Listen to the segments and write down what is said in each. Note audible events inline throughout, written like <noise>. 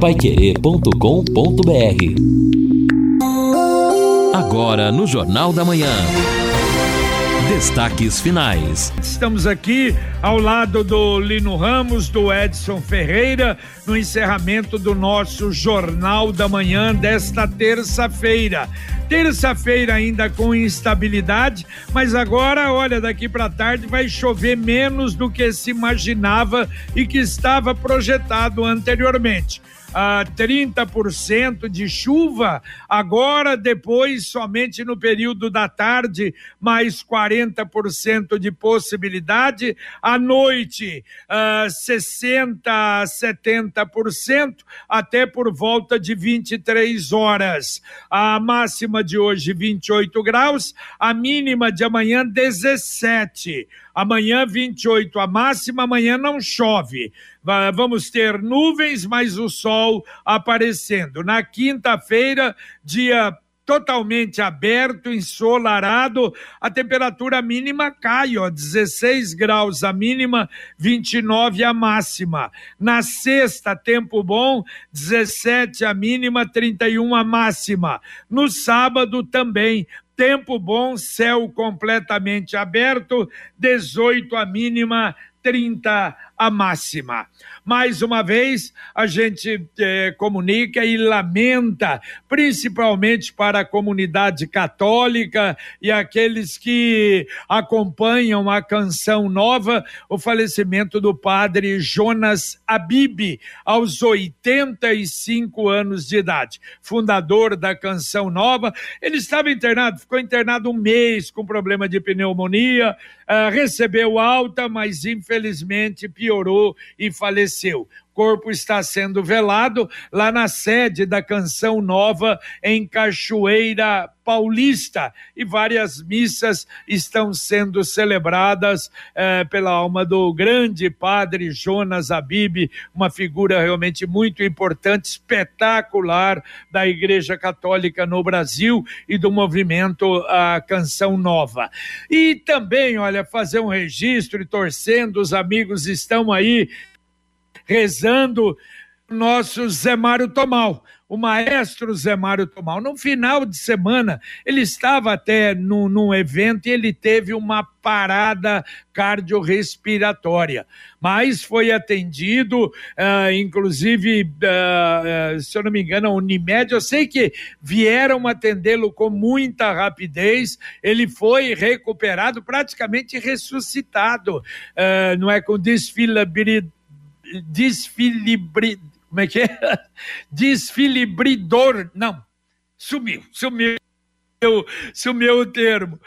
paiquerê.com.br Agora no Jornal da Manhã. Destaques finais. Estamos aqui ao lado do Lino Ramos, do Edson Ferreira, no encerramento do nosso Jornal da Manhã desta terça-feira. Terça-feira ainda com instabilidade, mas agora, olha, daqui para tarde vai chover menos do que se imaginava e que estava projetado anteriormente a 30% de chuva, agora depois somente no período da tarde, mais 40% de possibilidade, à noite uh, 60 a 70%, até por volta de 23 horas. A máxima de hoje 28 graus, a mínima de amanhã 17. Amanhã 28 a máxima, amanhã não chove. Vamos ter nuvens, mas o sol aparecendo. Na quinta-feira, dia totalmente aberto, ensolarado, a temperatura mínima cai, ó, 16 graus a mínima, 29 a máxima. Na sexta, tempo bom, 17 a mínima, 31 a máxima. No sábado também, tempo bom, céu completamente aberto, 18 a mínima, 30 a máxima. Mais uma vez, a gente eh, comunica e lamenta, principalmente para a comunidade católica e aqueles que acompanham a canção nova, o falecimento do padre Jonas Abib, aos 85 anos de idade, fundador da canção nova. Ele estava internado, ficou internado um mês com problema de pneumonia, uh, recebeu alta, mas infelizmente piorou e faleceu corpo está sendo velado lá na sede da Canção Nova, em Cachoeira Paulista, e várias missas estão sendo celebradas eh, pela alma do grande padre Jonas Abib, uma figura realmente muito importante, espetacular da Igreja Católica no Brasil e do movimento a Canção Nova. E também, olha, fazer um registro e torcendo, os amigos estão aí rezando nosso Zé Mário Tomal, o maestro Zé Mário Tomal. No final de semana, ele estava até num evento e ele teve uma parada cardiorrespiratória, mas foi atendido, uh, inclusive, uh, se eu não me engano, a Unimed, eu sei que vieram atendê-lo com muita rapidez, ele foi recuperado, praticamente ressuscitado, não é com desfilabilidade desfilibri, como é que é? <laughs> Desfilibridor, não, sumiu, sumiu, sumiu o termo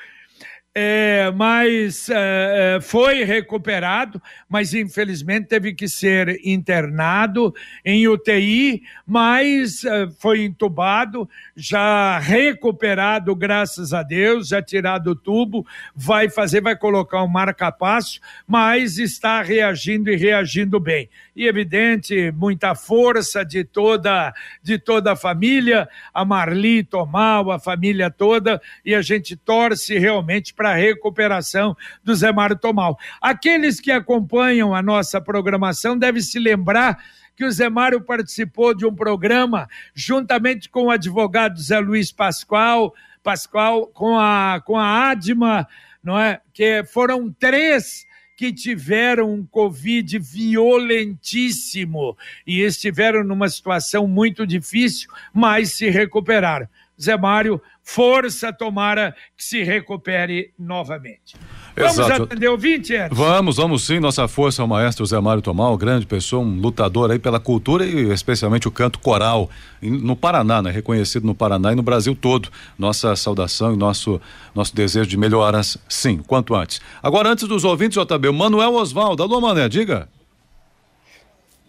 é, mas é, é, foi recuperado, mas infelizmente teve que ser internado em UTI, mas é, foi entubado, já recuperado, graças a Deus, já tirado o tubo, vai fazer, vai colocar um marca-passo, mas está reagindo e reagindo bem. E evidente, muita força de toda de toda a família, a Marli Tomal, a família toda, e a gente torce realmente para a recuperação do Zé Mário Tomal. Aqueles que acompanham a nossa programação devem se lembrar que o Zé Mário participou de um programa juntamente com o advogado Zé Luiz Pascoal, Pascoal com a com a Adma, não é? Que foram três que tiveram um Covid violentíssimo e estiveram numa situação muito difícil, mas se recuperaram. Zé Mário, força, tomara que se recupere novamente. Vamos Exato. atender o 20, Edson? Vamos, vamos sim. Nossa força ao maestro Zé Mário Tomal, grande pessoa, um lutador aí pela cultura e especialmente o canto coral no Paraná, né? Reconhecido no Paraná e no Brasil todo. Nossa saudação e nosso, nosso desejo de melhoras, sim, quanto antes. Agora, antes dos ouvintes, JB, o Manuel Osvaldo. Alô, Mané, diga.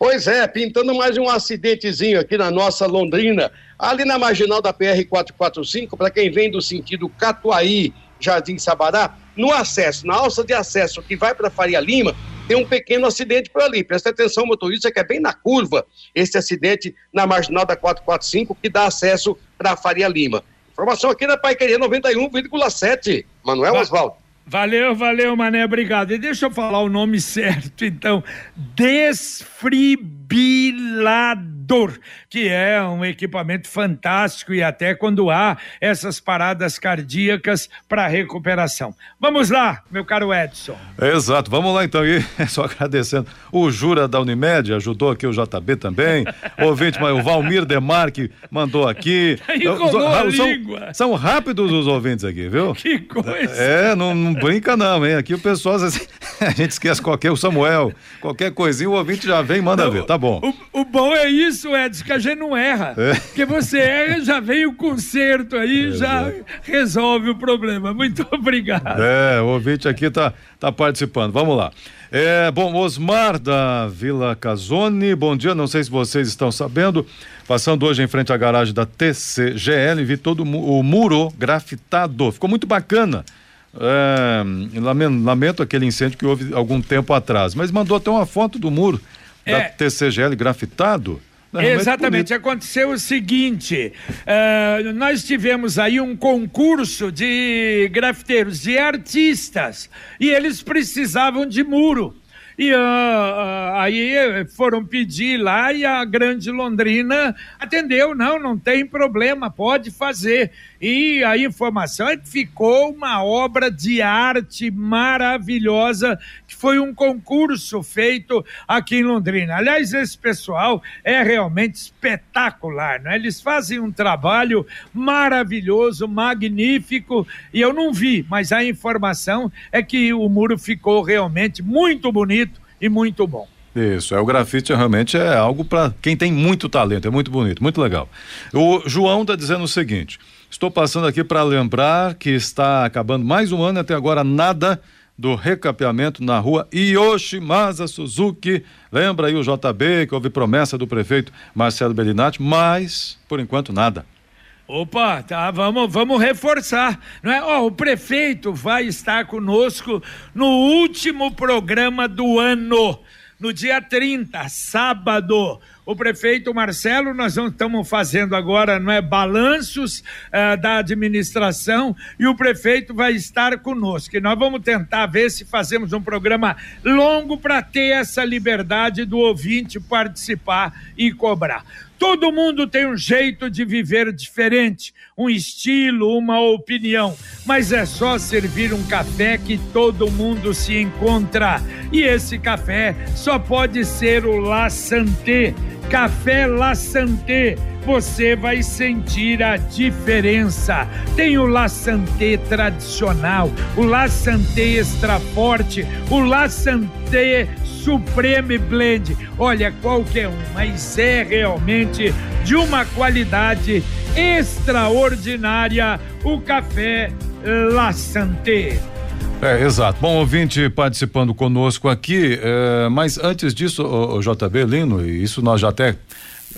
Pois é, pintando mais um acidentezinho aqui na nossa Londrina, ali na marginal da PR 445, para quem vem do sentido Catuaí, Jardim Sabará, no acesso, na alça de acesso que vai para Faria Lima, tem um pequeno acidente por ali. Presta atenção, motorista, que é bem na curva esse acidente na marginal da 445 que dá acesso para Faria Lima. Informação aqui na Paiqueria 91,7. Manuel Oswaldo. Valeu, valeu, Mané, obrigado. E deixa eu falar o nome certo, então. Desfrib desfibrilador, que é um equipamento fantástico e até quando há essas paradas cardíacas para recuperação. Vamos lá, meu caro Edson. Exato, vamos lá então. E <laughs> só agradecendo. O Jura da Unimed ajudou aqui o JB também. Ouvinte, o Valmir Demarque mandou aqui. <laughs> são, são rápidos os ouvintes aqui, viu? <laughs> Que coisa. É, não, não brinca não, hein? Aqui o pessoal, a gente esquece qualquer, o Samuel, qualquer coisinha, o ouvinte já vem e manda não, ver, tá bom. O, o, bom é isso, Edson, que a gente não erra. É. Porque você erra, já vem o conserto aí, é, já é. resolve o problema. Muito obrigado. É, o ouvinte aqui tá, tá participando. Vamos lá. É, bom, Osmar da Vila Casone, bom dia, não sei se vocês estão sabendo, passando hoje em frente à garagem da TCGL, vi todo o muro grafitado, ficou muito bacana. É, lamento, lamento, aquele incêndio que houve algum tempo atrás, mas mandou até uma foto do muro é. da TCGL grafitado. Exatamente, aconteceu o seguinte: uh, nós tivemos aí um concurso de grafiteiros, de artistas, e eles precisavam de muro. E uh, uh, aí foram pedir lá e a Grande Londrina atendeu. Não, não tem problema, pode fazer. E a informação é que ficou uma obra de arte maravilhosa, foi um concurso feito aqui em Londrina. Aliás, esse pessoal é realmente espetacular, né? Eles fazem um trabalho maravilhoso, magnífico, e eu não vi, mas a informação é que o muro ficou realmente muito bonito e muito bom. Isso, é o grafite realmente é algo para quem tem muito talento, é muito bonito, muito legal. O João está dizendo o seguinte: Estou passando aqui para lembrar que está acabando mais um ano até agora nada do recapeamento na rua Yoshimasa Suzuki. Lembra aí o JB que houve promessa do prefeito Marcelo Bellinati, mas por enquanto nada. Opa, tá, vamos, vamos reforçar, não é? Ó, o prefeito vai estar conosco no último programa do ano, no dia 30, sábado o prefeito Marcelo, nós estamos fazendo agora, não é, balanços uh, da administração e o prefeito vai estar conosco. E nós vamos tentar ver se fazemos um programa longo para ter essa liberdade do ouvinte participar e cobrar. Todo mundo tem um jeito de viver diferente, um estilo, uma opinião, mas é só servir um café que todo mundo se encontra. E esse café só pode ser o La Santé Café La Santé, você vai sentir a diferença. Tem o La Santé tradicional, o La Santé extra forte, o La Santé Supreme Blend. Olha, qualquer um, mas é realmente de uma qualidade extraordinária o café La Santé. É, exato. Bom, ouvinte participando conosco aqui, é, mas antes disso, o, o JB Lino, e isso nós já até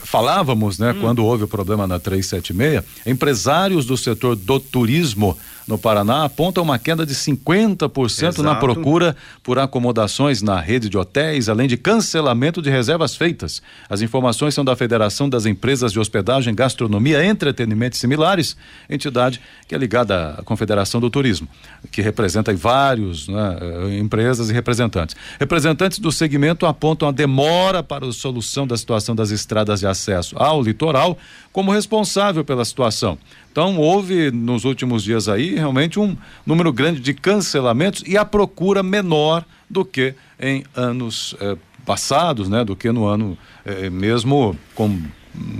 falávamos, né, hum. quando houve o problema na 376, empresários do setor do turismo no Paraná aponta uma queda de 50% Exato. na procura por acomodações na rede de hotéis, além de cancelamento de reservas feitas. As informações são da Federação das Empresas de Hospedagem, Gastronomia, Entretenimento e Similares, entidade que é ligada à Confederação do Turismo, que representa vários né, eh, empresas e representantes. Representantes do segmento apontam a demora para a solução da situação das estradas de acesso ao litoral como responsável pela situação. Então, houve nos últimos dias aí realmente um número grande de cancelamentos e a procura menor do que em anos eh, passados, né? Do que no ano eh, mesmo com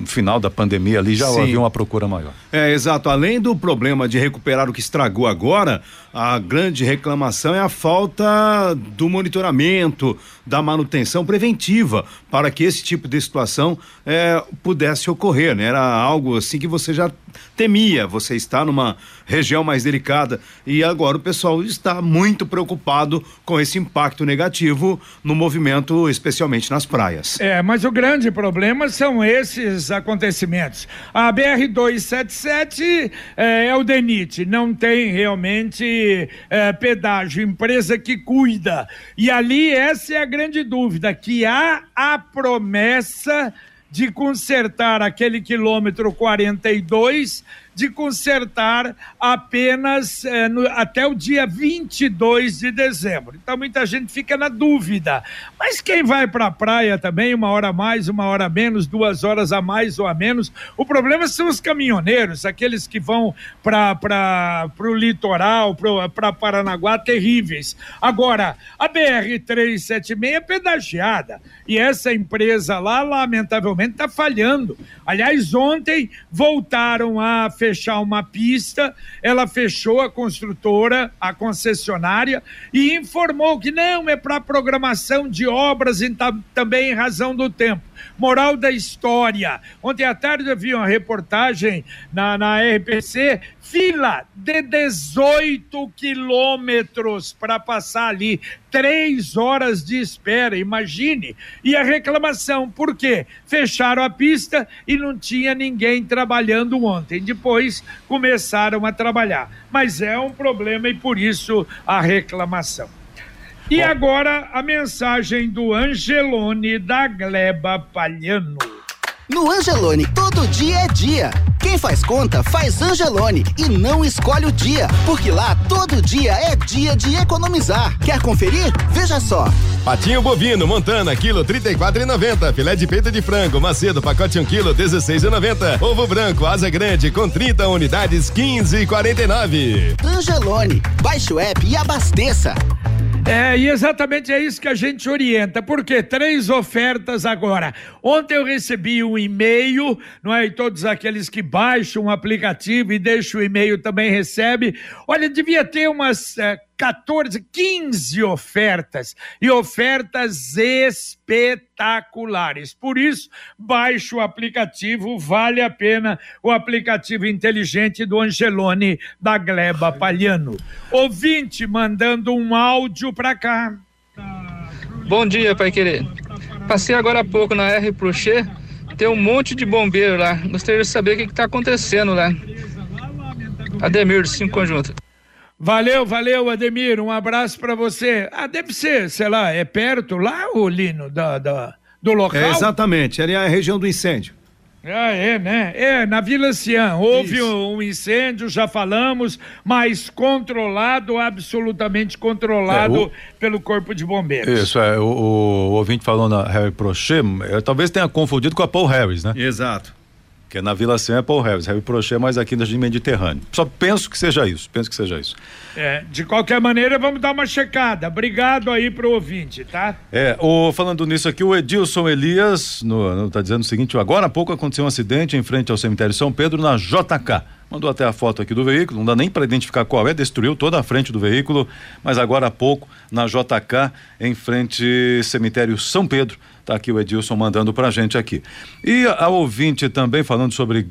final da pandemia ali já Sim. havia uma procura maior. É, exato. Além do problema de recuperar o que estragou agora, a grande reclamação é a falta do monitoramento, da manutenção preventiva para que esse tipo de situação é, pudesse ocorrer, né? Era algo assim que você já temia, você está numa região mais delicada e agora o pessoal está muito preocupado com esse impacto negativo no movimento, especialmente nas praias. É, mas o grande problema são esses acontecimentos. A BR 277 é, é o DENIT, não tem realmente é, pedágio, empresa que cuida. E ali essa é a grande dúvida, que há a promessa de consertar aquele quilômetro 42 de consertar apenas eh, no, até o dia 22 de dezembro. Então muita gente fica na dúvida. Mas quem vai para a praia também, uma hora a mais, uma hora a menos, duas horas a mais ou a menos, o problema são os caminhoneiros, aqueles que vão para o litoral, para Paranaguá, terríveis. Agora, a BR-376 é pedagiada e essa empresa lá, lamentavelmente, está falhando. Aliás, ontem voltaram a fechar uma pista, ela fechou a construtora, a concessionária, e informou que não é para programação de obras e também em razão do tempo. Moral da história. Ontem à tarde eu vi uma reportagem na, na RPC, fila de 18 quilômetros para passar ali, três horas de espera, imagine. E a reclamação, por quê? Fecharam a pista e não tinha ninguém trabalhando ontem. Depois começaram a trabalhar. Mas é um problema e por isso a reclamação. E Bom. agora a mensagem do Angelone da Gleba Palhano. No Angelone, todo dia é dia. Quem faz conta, faz Angelone e não escolhe o dia, porque lá todo dia é dia de economizar. Quer conferir? Veja só. Patinho bovino, Montana, quilo trinta e quatro e noventa. Filé de peito de frango, macedo, pacote um quilo, dezesseis e noventa. Ovo branco, asa grande, com 30 unidades, quinze e quarenta e nove. Angelone, baixe o app e abasteça. É, e exatamente é isso que a gente orienta, porque três ofertas agora. Ontem eu recebi um e-mail, não é? E todos aqueles que baixam o aplicativo e deixam o e-mail também recebem. Olha, devia ter umas é, 14, 15 ofertas e ofertas espetaculares. Por isso, baixe o aplicativo, vale a pena o aplicativo inteligente do Angelone da Gleba Palhano. Ouvinte mandando um áudio para cá. Bom dia, Pai Querer. Passei agora há pouco na R Prochê, tem um monte de bombeiro lá. Gostaria de saber o que está acontecendo lá. Ademir, Cinco Conjunto. Valeu, valeu, Ademir. Um abraço para você. Ah, deve ser, sei lá, é perto lá, o Lino, da, da do local? É, exatamente, ali é a região do incêndio. Ah, é, né? É, na Vila Cian. Houve um, um, incêndio, já falamos, mas controlado, absolutamente controlado é, o... pelo Corpo de Bombeiros. Isso, é. O, o, o ouvinte falou na Harry Prochet, é, talvez tenha confundido com a Paul Harris, né? Exato que é na Vila Cem é Paul Harris, Harry Prochet mais aqui no Mediterrâneo. Só penso que seja isso, penso que seja isso. É, de qualquer maneira, vamos dar uma checada. Obrigado aí pro ouvinte, tá? É, o, falando nisso aqui, o Edilson Elias no, no, tá dizendo o seguinte, agora há pouco aconteceu um acidente em frente ao cemitério São Pedro na JK. Mandou até a foto aqui do veículo, não dá nem para identificar qual é, destruiu toda a frente do veículo, mas agora há pouco na JK, em frente ao cemitério São Pedro, Tá aqui o Edilson mandando pra gente aqui. E a, ouvinte também falando sobre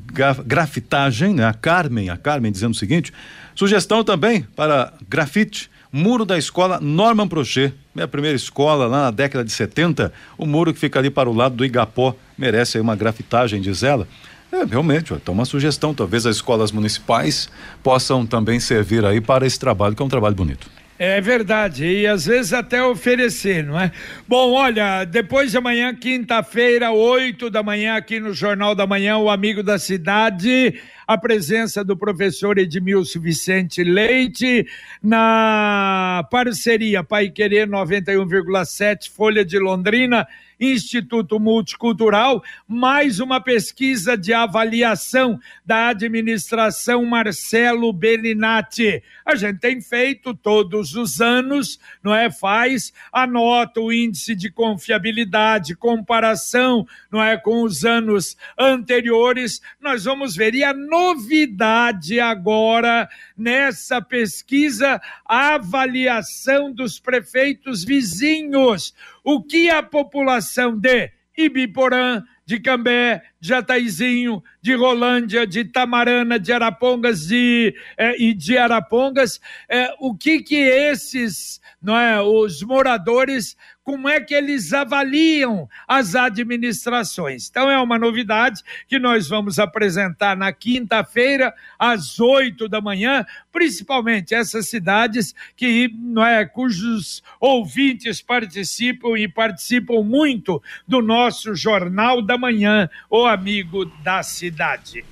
grafitagem, né? A Carmen, a Carmen dizendo o seguinte: sugestão também para grafite. Muro da escola Norman Prochet, minha primeira escola lá na década de 70. O muro que fica ali para o lado do Igapó merece aí uma grafitagem, diz ela. É, realmente, então uma sugestão, talvez as escolas municipais possam também servir aí para esse trabalho, que é um trabalho bonito. É verdade, e às vezes até oferecer, não é? Bom, olha, depois de amanhã, quinta-feira, oito da manhã, aqui no Jornal da Manhã, o Amigo da Cidade, a presença do professor Edmilson Vicente Leite, na parceria Pai Querer 91,7, Folha de Londrina Instituto Multicultural, mais uma pesquisa de avaliação da administração Marcelo Bellinati. A gente tem feito todos os anos, não é? Faz, anota o índice de confiabilidade, comparação, não é? Com os anos anteriores. Nós vamos ver. E a novidade agora nessa pesquisa, a avaliação dos prefeitos vizinhos. O que a população de Ibiporã, de Cambé, de Jataizinho, de Rolândia, de Tamarana, de Arapongas eh, e de Arapongas, eh, o que que esses, não é, os moradores como é que eles avaliam as administrações. Então é uma novidade que nós vamos apresentar na quinta-feira, às oito da manhã, principalmente essas cidades que não é, cujos ouvintes participam e participam muito do nosso Jornal da Manhã, o amigo da cidade.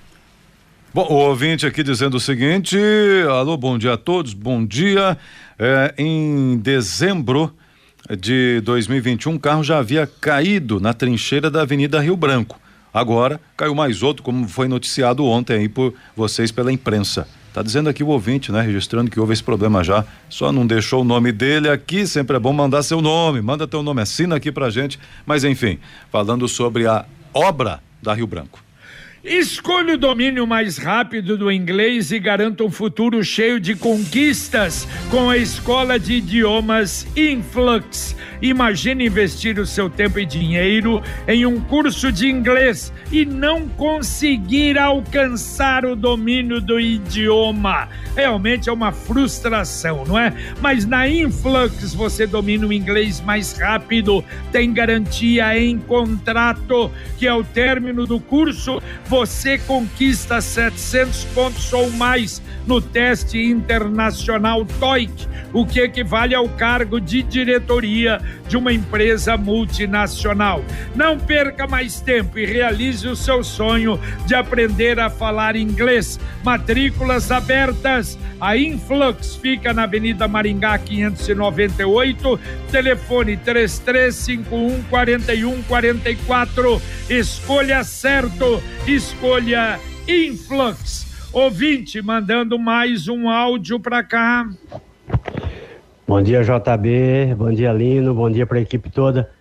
Bom, o ouvinte aqui dizendo o seguinte: alô, bom dia a todos, bom dia. É, em dezembro de 2021, um carro já havia caído na trincheira da Avenida Rio Branco. Agora caiu mais outro, como foi noticiado ontem aí por vocês pela imprensa. Tá dizendo aqui o ouvinte, né? Registrando que houve esse problema já. Só não deixou o nome dele aqui. Sempre é bom mandar seu nome. Manda teu nome, assina aqui pra gente. Mas enfim, falando sobre a obra da Rio Branco. Escolha o domínio mais rápido do inglês e garanta um futuro cheio de conquistas com a escola de idiomas Influx. Imagine investir o seu tempo e dinheiro em um curso de inglês e não conseguir alcançar o domínio do idioma. Realmente é uma frustração, não é? Mas na Influx você domina o inglês mais rápido, tem garantia em contrato que ao término do curso você conquista 700 pontos ou mais no teste internacional TOEIC, o que equivale ao cargo de diretoria de uma empresa multinacional. Não perca mais tempo e realize o seu sonho de aprender a falar inglês. Matrículas abertas. A Influx fica na Avenida Maringá 598, telefone 3351 4144. Escolha certo, escolha Influx. Ouvinte mandando mais um áudio para cá. Bom dia, JB. Bom dia, Lino. Bom dia para a equipe toda.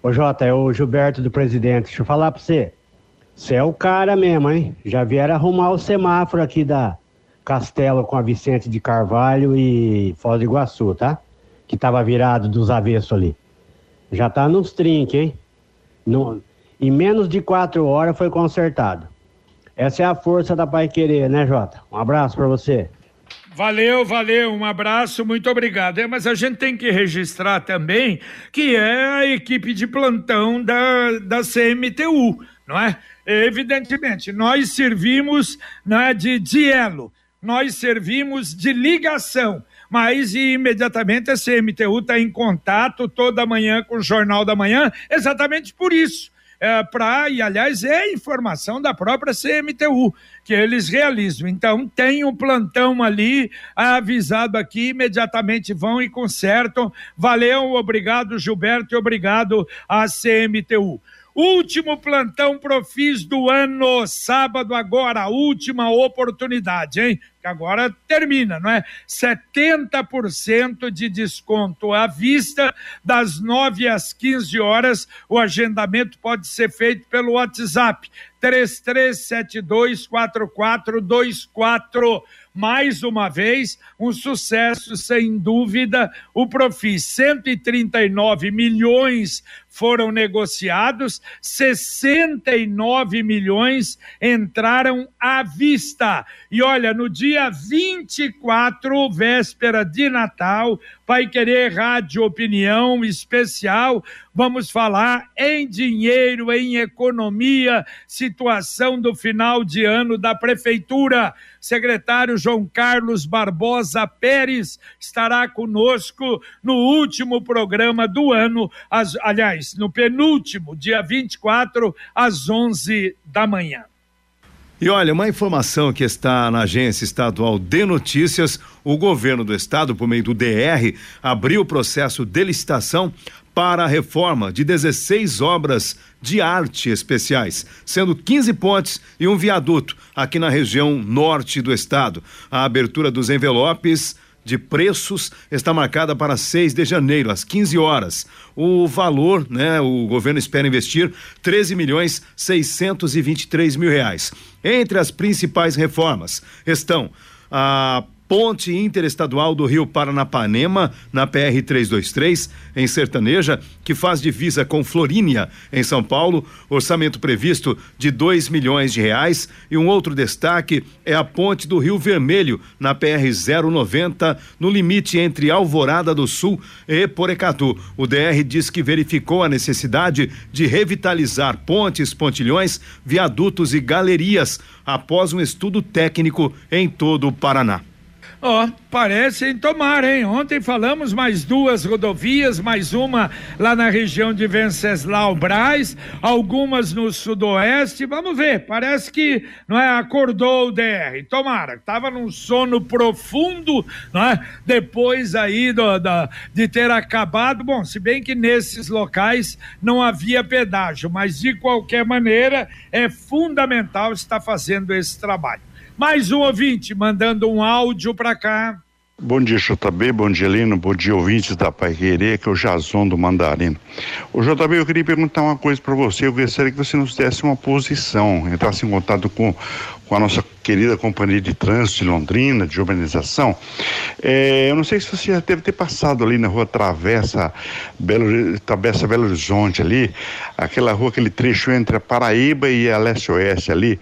Ô, Jota, é o Gilberto do presidente. Deixa eu falar para você. Você é o cara mesmo, hein? Já vieram arrumar o semáforo aqui da Castelo com a Vicente de Carvalho e Foz do Iguaçu, tá? Que tava virado dos avessos ali. Já tá nos trinques, hein? No... Em menos de quatro horas foi consertado. Essa é a força da Pai Querer, né, Jota? Um abraço para você. Valeu, valeu, um abraço, muito obrigado. É, mas a gente tem que registrar também que é a equipe de plantão da, da CMTU, não é? Evidentemente, nós servimos né, de dielo, nós servimos de ligação, mas imediatamente a CMTU está em contato toda manhã com o Jornal da Manhã, exatamente por isso é, para, e aliás é informação da própria CMTU, que eles realizam. Então, tem um plantão ali, avisado aqui, imediatamente vão e consertam. Valeu, obrigado, Gilberto, e obrigado à CMTU. Último plantão Profis do ano, sábado agora, última oportunidade, hein? Agora termina, não é? 70% de desconto à vista, das 9 às 15 horas. O agendamento pode ser feito pelo WhatsApp 33724424 mais uma vez, um sucesso sem dúvida. O Profis, 139 milhões foram negociados, 69 milhões entraram à vista. E olha, no dia 24, véspera de Natal, Vai Querer Rádio Opinião Especial, vamos falar em dinheiro, em economia, situação do final de ano da Prefeitura. Secretário João Carlos Barbosa Pérez estará conosco no último programa do ano, as, aliás, no penúltimo, dia 24, às 11 da manhã. E olha, uma informação que está na Agência Estadual de Notícias: o governo do estado, por meio do DR, abriu o processo de licitação para a reforma de 16 obras de arte especiais, sendo 15 pontes e um viaduto aqui na região norte do estado. A abertura dos envelopes de preços está marcada para 6 de janeiro, às 15 horas. O valor, né, o governo espera investir 13 milhões 623 mil reais. Entre as principais reformas estão a ponte interestadual do Rio Paranapanema, na PR 323, em Sertaneja, que faz divisa com Florínia, em São Paulo, orçamento previsto de 2 milhões de reais. E um outro destaque é a ponte do Rio Vermelho, na PR 090, no limite entre Alvorada do Sul e Porecatu. O DR diz que verificou a necessidade de revitalizar pontes, pontilhões, viadutos e galerias após um estudo técnico em todo o Paraná. Ó, oh, parecem tomar, hein? Ontem falamos mais duas rodovias, mais uma lá na região de Venceslau Braz, algumas no sudoeste. Vamos ver, parece que não é acordou o DR. Tomara, tava num sono profundo, não é? Depois aí do, de ter acabado. Bom, se bem que nesses locais não havia pedágio, mas de qualquer maneira é fundamental estar fazendo esse trabalho. Mais um ouvinte mandando um áudio para cá. Bom dia, JB, bom dia, Lino, bom dia, ouvintes da Pai Querer, que é o Jason do Mandarino. O JB, eu queria perguntar uma coisa para você, eu gostaria que você nos desse uma posição, entrasse em contato com, com a nossa querida companhia de trânsito de Londrina, de urbanização. É, eu não sei se você já deve ter passado ali na rua Travessa Belo, Travessa Belo Horizonte ali, aquela rua, aquele trecho entre a Paraíba e a Leste-Oeste ali.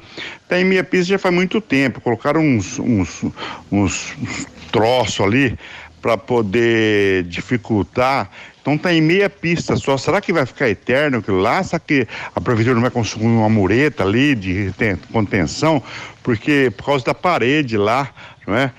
Tá em minha pista já faz muito tempo, colocaram uns, uns, uns, uns troço ali para poder dificultar. Então tá em meia pista só. Será que vai ficar eterno aquilo lá? Será que a prefeitura não vai construir uma mureta ali de contenção? Porque por causa da parede lá, não é?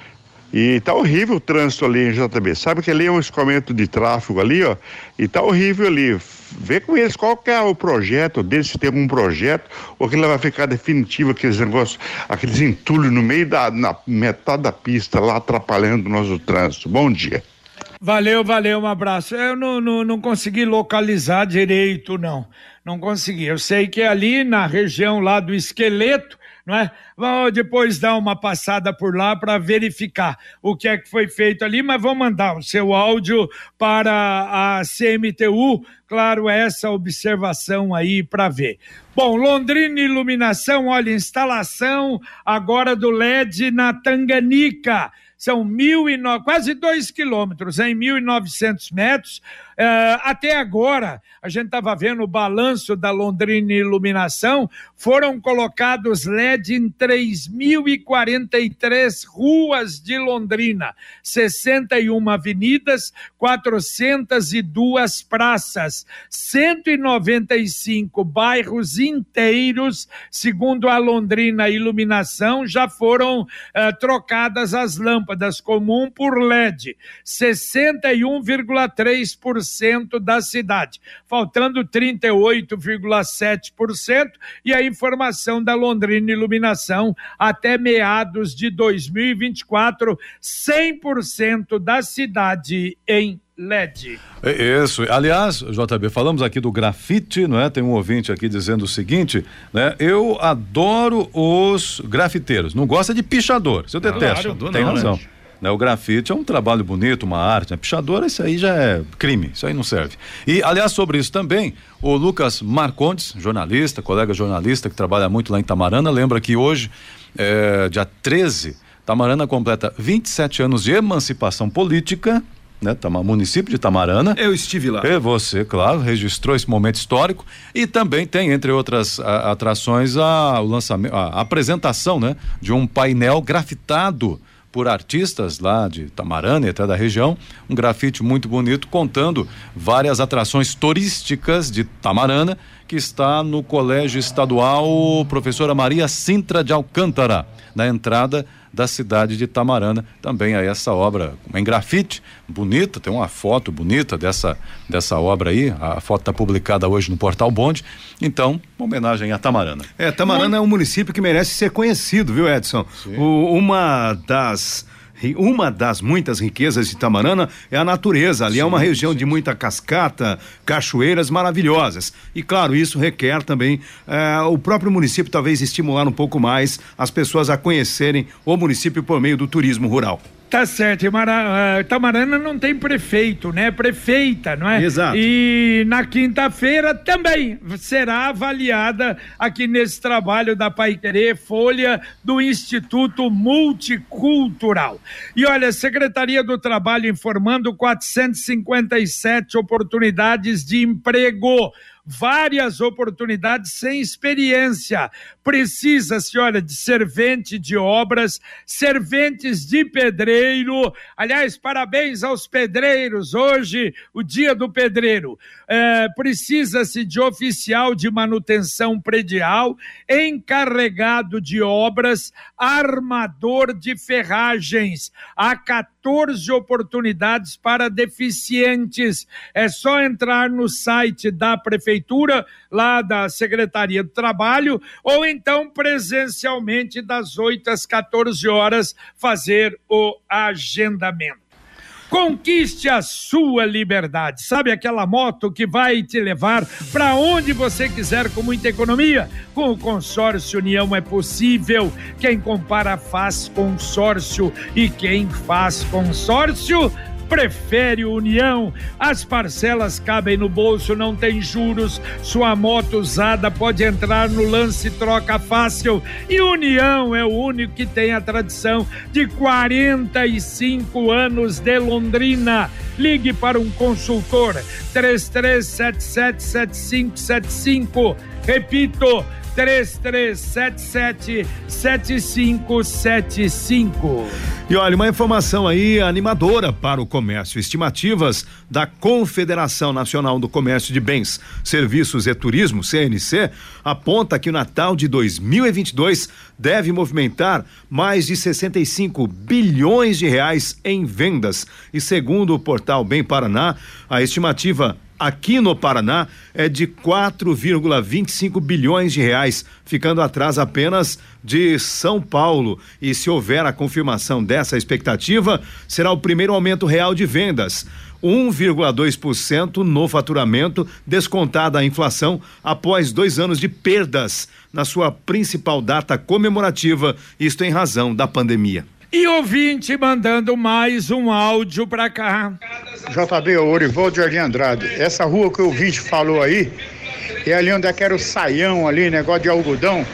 E tá horrível o trânsito ali em JB. Sabe que ali é um escoamento de tráfego ali, ó, e tá horrível ali. Vê com eles qual que é o projeto deles, se tem algum projeto, ou que ele vai ficar definitivo, aqueles negócios, aqueles entulhos no meio da na metade da pista lá atrapalhando o nosso trânsito. Bom dia. Valeu, valeu, um abraço. Eu não, não, não consegui localizar direito, não. Não consegui. Eu sei que ali na região lá do esqueleto, não é? Vamos depois dar uma passada por lá para verificar o que é que foi feito ali, mas vou mandar o seu áudio para a CMTU, claro, essa observação aí para ver. Bom, Londrina Iluminação, olha, instalação agora do LED na Tanganica são mil e no... quase dois quilômetros, em 1.900 metros, Uh, até agora, a gente estava vendo o balanço da Londrina Iluminação, foram colocados LED em 3.043 ruas de Londrina, 61 avenidas, 402 praças, 195 bairros inteiros, segundo a Londrina Iluminação, já foram uh, trocadas as lâmpadas comum por LED, 61,3% da cidade, faltando 38,7%, e a informação da Londrina Iluminação até meados de 2024, 100% da cidade em LED. É isso. Aliás, JB, falamos aqui do grafite, não é? Tem um ouvinte aqui dizendo o seguinte, né? Eu adoro os grafiteiros. Não gosta de pichador. Você detesta. Claro, tem não, razão. Né? Né? O grafite é um trabalho bonito, uma arte, né? Pichadora, isso aí já é crime, isso aí não serve. E, aliás, sobre isso também, o Lucas Marcondes, jornalista, colega jornalista que trabalha muito lá em Tamarana, lembra que hoje, é, dia 13, Tamarana completa 27 anos de emancipação política, né? Município de Tamarana. Eu estive lá. E você, claro, registrou esse momento histórico e também tem, entre outras a, atrações, a, o lançamento, a, a apresentação, né? De um painel grafitado por artistas lá de Tamarana e até da região, um grafite muito bonito contando várias atrações turísticas de Tamarana, que está no Colégio Estadual Professora Maria Sintra de Alcântara, na entrada da cidade de Tamarana. Também aí essa obra em grafite, bonita, tem uma foto bonita dessa, dessa obra aí. A foto está publicada hoje no Portal Bonde. Então, uma homenagem a Tamarana. É, Tamarana Muito... é um município que merece ser conhecido, viu, Edson? O, uma das uma das muitas riquezas de Tamarana é a natureza. Ali sim, é uma região sim. de muita cascata, cachoeiras maravilhosas. E claro, isso requer também eh, o próprio município talvez estimular um pouco mais as pessoas a conhecerem o município por meio do turismo rural. Tá certo, Mara, Tamarana não tem prefeito, né? Prefeita, não é? Exato. E na quinta-feira também será avaliada aqui nesse trabalho da Pai Querer, folha do Instituto Multicultural. E olha, Secretaria do Trabalho informando 457 oportunidades de emprego várias oportunidades sem experiência. Precisa-se, olha, de servente de obras, serventes de pedreiro. Aliás, parabéns aos pedreiros, hoje, o dia do pedreiro. É, Precisa-se de oficial de manutenção predial, encarregado de obras, armador de ferragens. Há 14 oportunidades para deficientes. É só entrar no site da prefeitura, lá da Secretaria do Trabalho, ou então presencialmente das 8 às 14 horas fazer o agendamento. Conquiste a sua liberdade. Sabe aquela moto que vai te levar para onde você quiser com muita economia? Com o consórcio União é possível. Quem compara faz consórcio e quem faz consórcio prefere União. As parcelas cabem no bolso, não tem juros. Sua moto usada pode entrar no lance troca fácil. E União é o único que tem a tradição de 45 anos de Londrina. Ligue para um consultor 33777575. Repito, 3377 7575. E olha, uma informação aí animadora para o comércio. Estimativas da Confederação Nacional do Comércio de Bens, Serviços e Turismo, CNC, aponta que o Natal de 2022 deve movimentar mais de 65 bilhões de reais em vendas. E segundo o portal Bem Paraná, a estimativa aqui no Paraná é de 4,25 bilhões de reais, ficando atrás apenas de São Paulo. E se houver a confirmação dessa expectativa, será o primeiro aumento real de vendas. 1,2% no faturamento, descontada a inflação após dois anos de perdas na sua principal data comemorativa, isto em razão da pandemia. E ouvinte mandando mais um áudio para cá. JB, o Orivaldo Jardim Andrade. Essa rua que o ouvinte falou aí, é ali onde é que era o saião ali, negócio de algodão,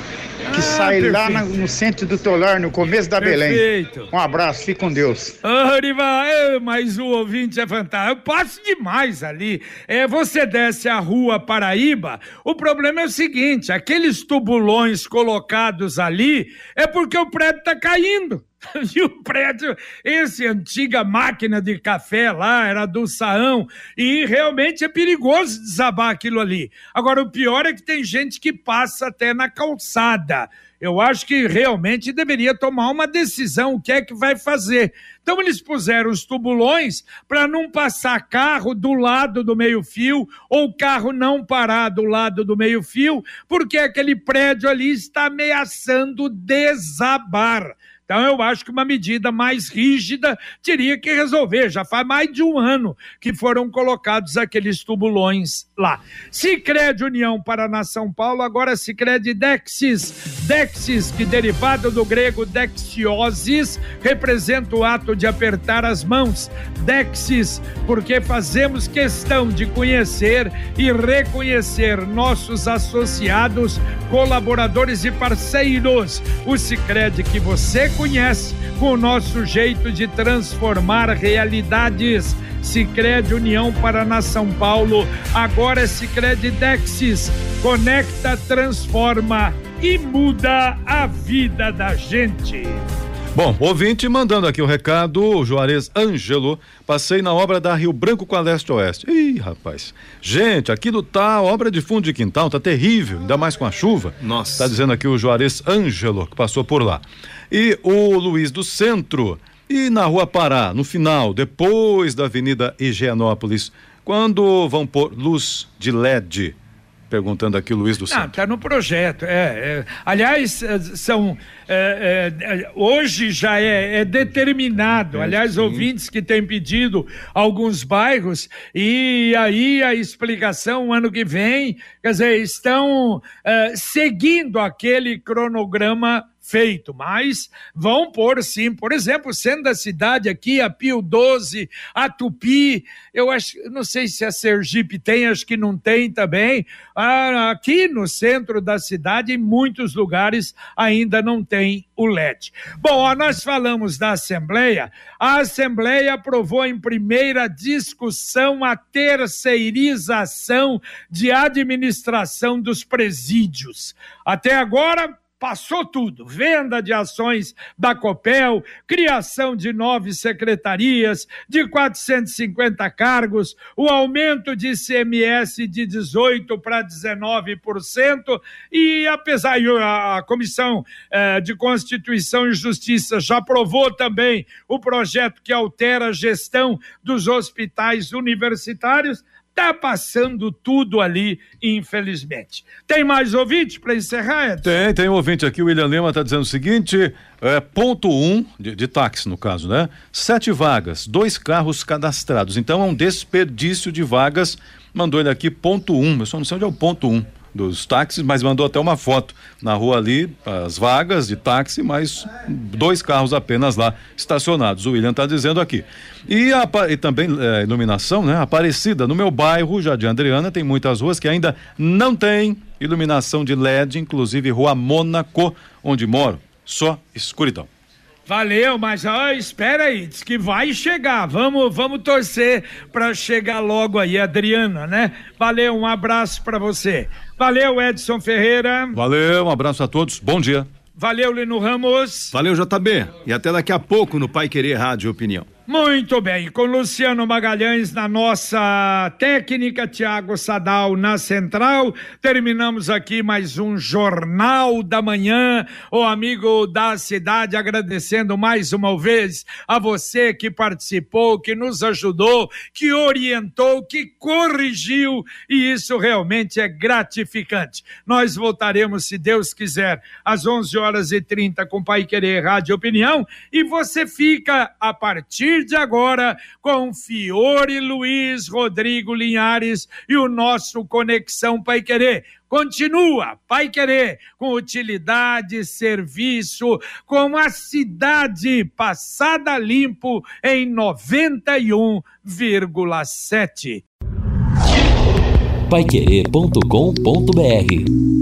que Ah, sai lá perfeito. na- no centro do Tolar, no começo da Perfeito. Belém. Um abraço, fique com Deus. Ô, Rival, ê, mas o ouvinte é fantástico. Eu passo demais ali. É, você desce a rua Paraíba, o problema é o seguinte: aqueles tubulões colocados ali é porque o prédio está caindo. <laughs> E o prédio, esse antiga máquina de café lá, era do Saão, e realmente é perigoso desabar aquilo ali. Agora, o pior é que tem gente que passa até na calçada. Eu acho que realmente deveria tomar uma decisão, o que é que vai fazer. Então eles puseram os tubulões para não passar carro do lado do meio-fio ou carro não parar do lado do meio-fio, porque aquele prédio ali está ameaçando desabar. Então, eu acho que uma medida mais rígida teria que resolver. Já faz mais de um ano que foram colocados aqueles tubulões lá. Sicredi União Paraná São Paulo, agora Sicredi Dexis. Dexis, que derivado do grego dexiosis, representa o ato de apertar as mãos. Dexis, porque fazemos questão de conhecer e reconhecer nossos associados, colaboradores e parceiros. O Sicredi que você conhece com o nosso jeito de transformar realidades. Sicredi União Paraná São Paulo, agora é Sicredi Dexis. Conecta, transforma e muda a vida da gente. Bom, ouvinte mandando aqui o recado, o Juarez Ângelo, passei na obra da Rio Branco com a Leste Oeste. Ih, rapaz. Gente, aquilo tá obra de fundo de quintal, tá terrível, ainda mais com a chuva. Nossa. Tá dizendo aqui o Juarez Ângelo, que passou por lá. E o Luiz do Centro, e na Rua Pará, no final, depois da Avenida Higienópolis, quando vão pôr luz de LED? Perguntando aqui o Luiz do Ah, Centro. está no projeto. É, é. Aliás, eh, são é, é, é, hoje já é, é determinado. Aliás, ouvintes que têm pedido alguns bairros e aí a explicação ano que vem, quer dizer, estão seguindo aquele cronograma feito, mas vão pôr sim, por exemplo, sendo da cidade aqui, a Pio 12, a Tupi, eu acho, não sei se a Sergipe tem, acho que não tem também. Ah, aqui no centro da cidade, em muitos lugares, ainda não tem o LED. Bom, ó, nós falamos da Assembleia, a Assembleia aprovou em primeira discussão a terceirização de administração dos presídios. Até agora, passou tudo: venda de ações da Copel, criação de nove secretarias, de 450 cargos, o aumento de ICMS de 18% para 19%, e apesar a Comissão eh, de Constituição e Justiça já aprovou também o projeto que altera a gestão dos hospitais universitários Tá passando tudo ali, infelizmente. Tem mais ouvinte para encerrar, Edson? Tem, tem um ouvinte aqui, o William Lema está dizendo o seguinte: é, ponto um, de, de táxi no caso, né? Sete vagas, dois carros cadastrados. Então é um desperdício de vagas. Mandou ele aqui, ponto um. Eu só não sei onde é o ponto um dos táxis, mas mandou até uma foto na rua ali, as vagas de táxi, mas dois carros apenas lá estacionados. O William está dizendo aqui. E, a, e também é, iluminação, né? Aparecida no meu bairro, Jardim Adriana, tem muitas ruas que ainda não tem iluminação de LED, inclusive Rua Mônaco, onde moro, só escuridão. Valeu, mas ó, espera aí, diz que vai chegar. Vamos, vamos torcer para chegar logo aí, Adriana, né? Valeu, um abraço para você. Valeu, Edson Ferreira. Valeu, um abraço a todos. Bom dia. Valeu, Lino Ramos. Valeu, JB. E até daqui a pouco no Pai Querer Rádio Opinião. Muito bem, com Luciano Magalhães na nossa técnica, Tiago Sadal na central, terminamos aqui mais um Jornal da Manhã, o amigo da cidade, agradecendo mais uma vez a você que participou, que nos ajudou, que orientou, que corrigiu, e isso realmente é gratificante. Nós voltaremos, se Deus quiser, às 11 horas e 30 com Pai Querer Rádio Opinião, e você fica a partir partir de agora com Fiore Luiz Rodrigo Linhares e o nosso Conexão Pai Querer. Continua, Pai Querer, com utilidade, serviço, com a cidade passada limpo em 91,7. Paiquerê.com.br